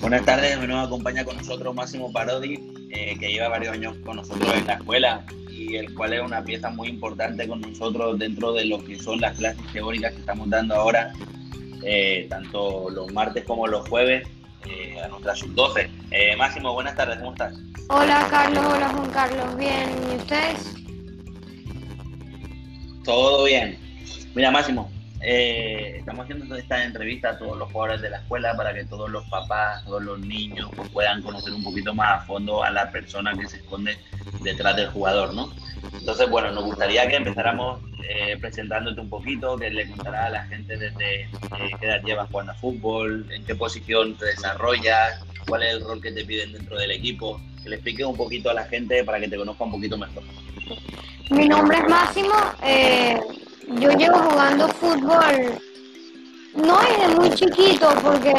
Buenas tardes, de nuevo acompaña con nosotros Máximo Parodi, eh, que lleva varios años con nosotros en la escuela y el cual es una pieza muy importante con nosotros dentro de lo que son las clases teóricas que estamos dando ahora, eh, tanto los martes como los jueves, eh, a nuestra sub-12. Máximo, buenas tardes, ¿cómo estás? Hola Carlos, hola Juan Carlos, bien, ¿y ustedes? Todo bien. Mira, Máximo, eh, estamos haciendo esta entrevista a todos los jugadores de la escuela para que todos los papás, todos los niños pues, puedan conocer un poquito más a fondo a la persona que se esconde detrás del jugador, ¿no? Entonces, bueno, nos gustaría que empezáramos eh, presentándote un poquito, que le contará a la gente desde eh, qué edad llevas jugando a fútbol, en qué posición te desarrollas, cuál es el rol que te piden dentro del equipo, que le expliques un poquito a la gente para que te conozca un poquito mejor. Mi nombre es Máximo. Eh, yo llevo jugando fútbol no desde muy chiquito porque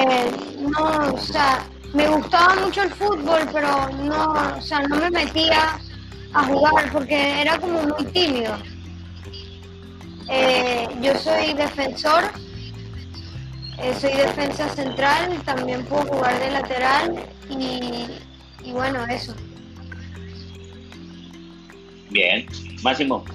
no, o sea, me gustaba mucho el fútbol, pero no, o sea, no me metía a jugar porque era como muy tímido. Eh, yo soy defensor, eh, soy defensa central, también puedo jugar de lateral y, y bueno, eso. Bien, Máximo,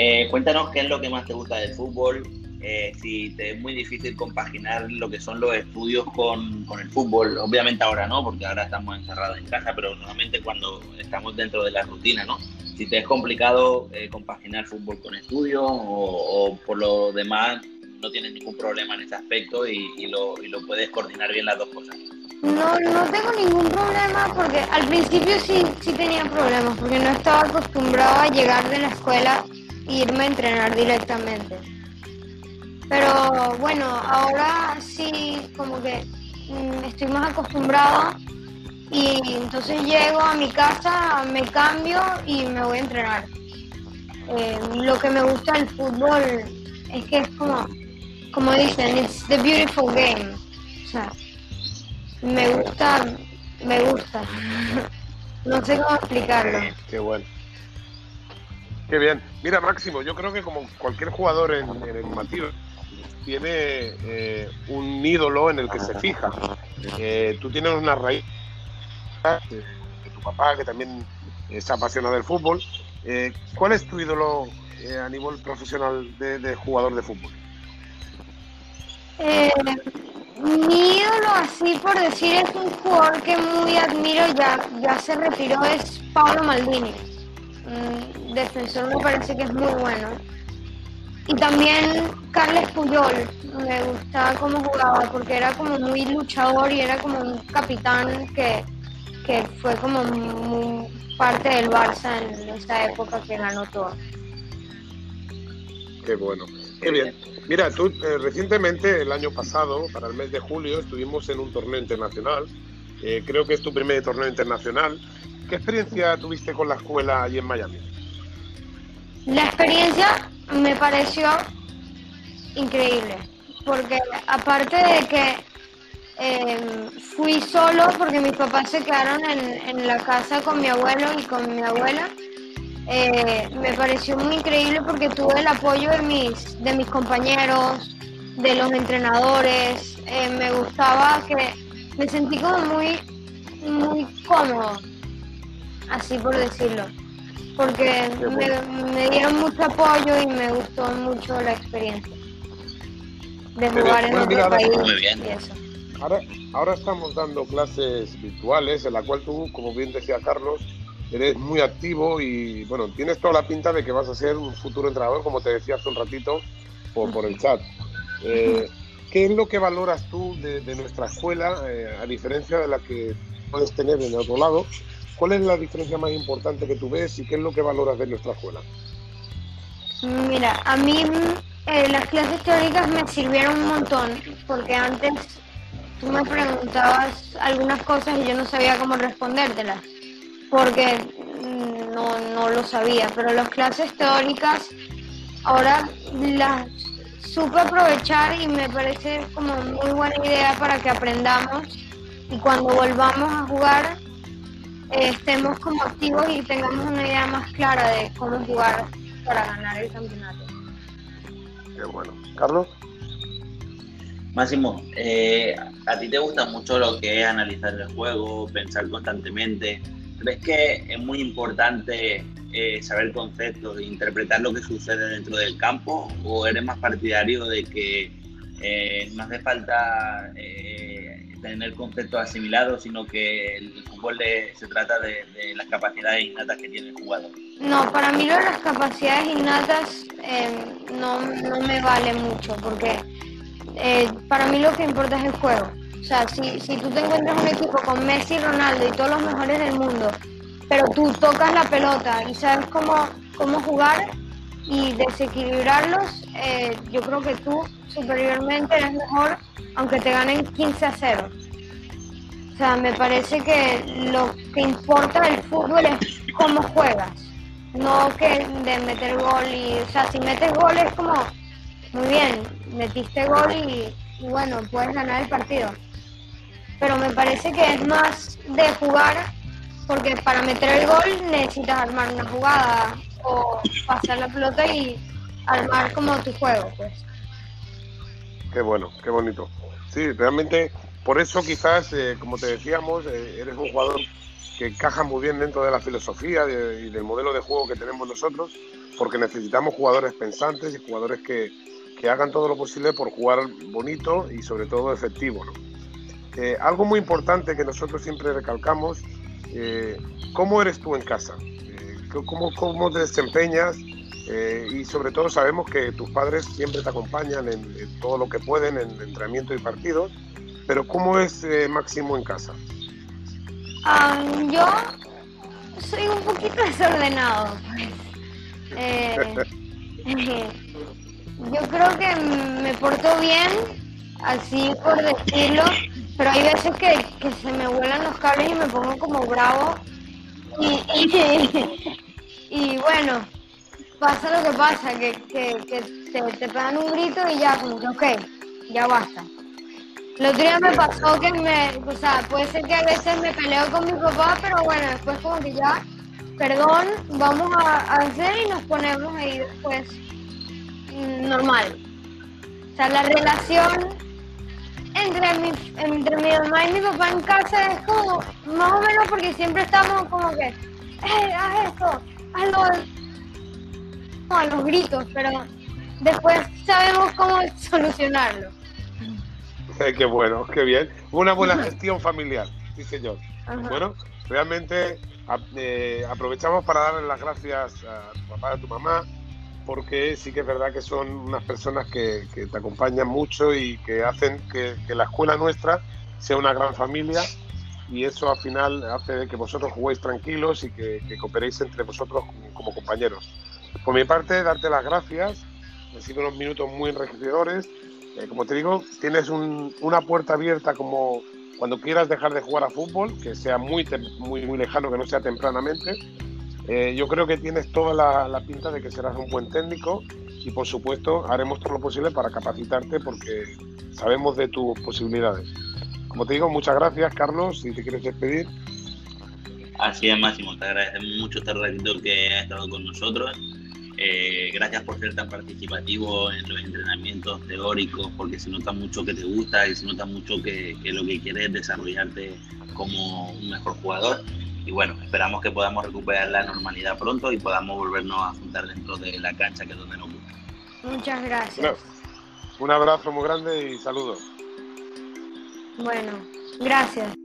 eh, cuéntanos qué es lo que más te gusta del fútbol, eh, si te es muy difícil compaginar lo que son los estudios con, el fútbol, obviamente ahora no, porque ahora estamos encerrados en casa, pero normalmente cuando estamos dentro de la rutina, ¿no? Si te es complicado eh, compaginar fútbol con estudios o, por lo demás no tienes ningún problema en ese aspecto y, lo, y lo puedes coordinar bien las dos cosas. No, no tengo ningún problema porque al principio sí, sí tenía problemas porque no estaba acostumbrado a llegar de la escuela irme a entrenar directamente. Pero bueno, ahora sí como que mm, estoy más acostumbrado y entonces llego a mi casa, me cambio y me voy a entrenar. Eh, lo que me gusta del fútbol es que es como, como dicen, it's the beautiful game. O sea, me gusta, me gusta. no sé cómo explicarlo. Qué bueno. Qué bien. Mira, Máximo, yo creo que como cualquier jugador en, el Matías tiene eh, un ídolo en el que se fija. Eh, tú tienes una raíz de, tu papá, que también es apasionado del fútbol. Eh, ¿Cuál es tu ídolo a nivel profesional de, jugador de fútbol? mi ídolo, así por decir, es un jugador que muy admiro, ya, ya se retiró, es Pablo Maldini defensor me parece que es muy bueno. Y también Carles Puyol, me gustaba cómo jugaba porque era como muy luchador y era como un capitán que, fue como muy parte del Barça en esa época que ganó todo. Qué bueno, qué bien. Mira, tú eh, recientemente, el año pasado, para el mes de julio, estuvimos en un torneo internacional. Eh, creo que es tu primer torneo internacional. ¿Qué experiencia tuviste con la escuela allí en Miami? La experiencia me pareció increíble, porque aparte de que em, fui solo porque mis papás se quedaron en, la casa con mi abuelo y con mi abuela, eh, me pareció muy increíble porque tuve el apoyo de mis, de mis compañeros, de los entrenadores, eh, me gustaba que me sentí como muy, muy cómodo, así por decirlo porque me, dieron mucho apoyo y me gustó mucho la experiencia de jugar en otro país y eso. Ahora, ahora estamos dando clases virtuales en la cual tú, como bien decía Carlos, eres muy activo y bueno, tienes toda la pinta de que vas a ser un futuro entrenador, como te decía hace un ratito por, por el chat. Eh, ¿Qué es lo que valoras tú de, nuestra escuela, eh, a diferencia de la que puedes tener en el otro lado? ¿Cuál es la diferencia más importante que tú ves y qué es lo que valoras de nuestra escuela? Mira, a mí eh, las clases teóricas me sirvieron un montón, porque antes tú me preguntabas algunas cosas y yo no sabía cómo respondértelas, porque mm, no, no lo sabía, pero las clases teóricas ahora las supe aprovechar y me parece como muy buena idea para que aprendamos y cuando volvamos a jugar estemos como activos y tengamos una idea más clara de cómo jugar para ganar el campeonato. Qué bueno. Carlos. Máximo, eh, a ti te gusta mucho lo que es analizar el juego, pensar constantemente. ¿Crees que es muy importante eh, saber conceptos e interpretar lo que sucede dentro del campo? ¿O eres más partidario de que eh, no hace falta tener conceptos asimilados, sino que el fútbol se trata de, las capacidades innatas que tiene el jugador? No, para mí las capacidades innatas no, no me vale mucho, porque eh, para mí lo que importa es el juego. O sea, si, si tú te encuentras un equipo con Messi, Ronaldo y todos los mejores del mundo, pero tú tocas la pelota y sabes cómo, cómo jugar y desequilibrarlos, eh, yo creo que tú superiormente eres mejor aunque te ganen 15 a 0. O sea, me parece que lo que importa del fútbol es cómo juegas, no que de meter gol y, o sea, si metes gol es como, muy bien, metiste gol y, bueno, puedes ganar el partido. Pero me parece que es más de jugar, porque para meter el gol necesitas armar una jugada o pasar la pelota y armar como tu juego, pues. Qué bueno, qué bonito. Sí, realmente, por eso quizás, eh, como te decíamos, eh, eres un jugador que encaja muy bien dentro de la filosofía y del modelo de juego que tenemos nosotros, porque necesitamos jugadores pensantes y jugadores que, que hagan todo lo posible por jugar bonito y sobre todo efectivo. Eh, algo muy importante que nosotros siempre recalcamos, ¿cómo eres tú en casa? Eh, ¿cómo, ¿Cómo te desempeñas? y sobre todo sabemos que tus padres siempre te acompañan en, todo lo que pueden, en entrenamiento y partidos, pero ¿cómo es Máximo en casa? Ah, yo soy un poquito desordenado. Yo creo que me porto bien, así por decirlo, pero hay veces que, se me vuelan los cables y me pongo como bravo. Y, y, bueno, pasa lo que pasa, que, te, te, pegan un grito y ya, como que ok, ya basta. El otro día me pasó que me, o sea, puede ser que a veces me peleo con mi papá, pero bueno, después como que ya, perdón, vamos a, a hacer y nos ponemos ahí después normal. O sea, la relación entre mi, entre mi mamá y mi papá en casa es como, más o menos porque siempre estamos como que, eh, haz esto, hazlo, a los gritos, pero después sabemos cómo solucionarlo. qué bueno, qué bien. Una buena gestión familiar, sí señor. Bueno, realmente eh, aprovechamos para darle las gracias a tu papá a tu mamá porque sí que es verdad que son unas personas que, te acompañan mucho y que hacen que, la escuela nuestra sea una gran familia y eso al final hace que vosotros juguéis tranquilos y que, cooperéis entre vosotros como, compañeros. Por mi parte, darte las gracias. Han sido unos minutos muy enriquecedores. Eh, como te digo, tienes una puerta abierta como cuando quieras dejar de jugar a fútbol, que sea muy, muy, muy lejano, que no sea tempranamente eh, yo creo que tienes toda la, pinta de que serás un buen técnico y por supuesto haremos todo lo posible para capacitarte porque sabemos de tus posibilidades. Como te digo, muchas gracias Carlos, si te quieres despedir. Así es, Máximo, te agradecemos mucho este ratito que has estado con nosotros. Eh, gracias por ser tan participativo en los entrenamientos teóricos, porque se nota mucho que te gusta y se nota mucho que, que lo que quieres es desarrollarte como un mejor jugador y bueno, esperamos que podamos recuperar la normalidad pronto y podamos volvernos a juntar dentro de la cancha que es donde nos gusta. Muchas gracias. un abrazo muy grande y saludos. Bueno, gracias.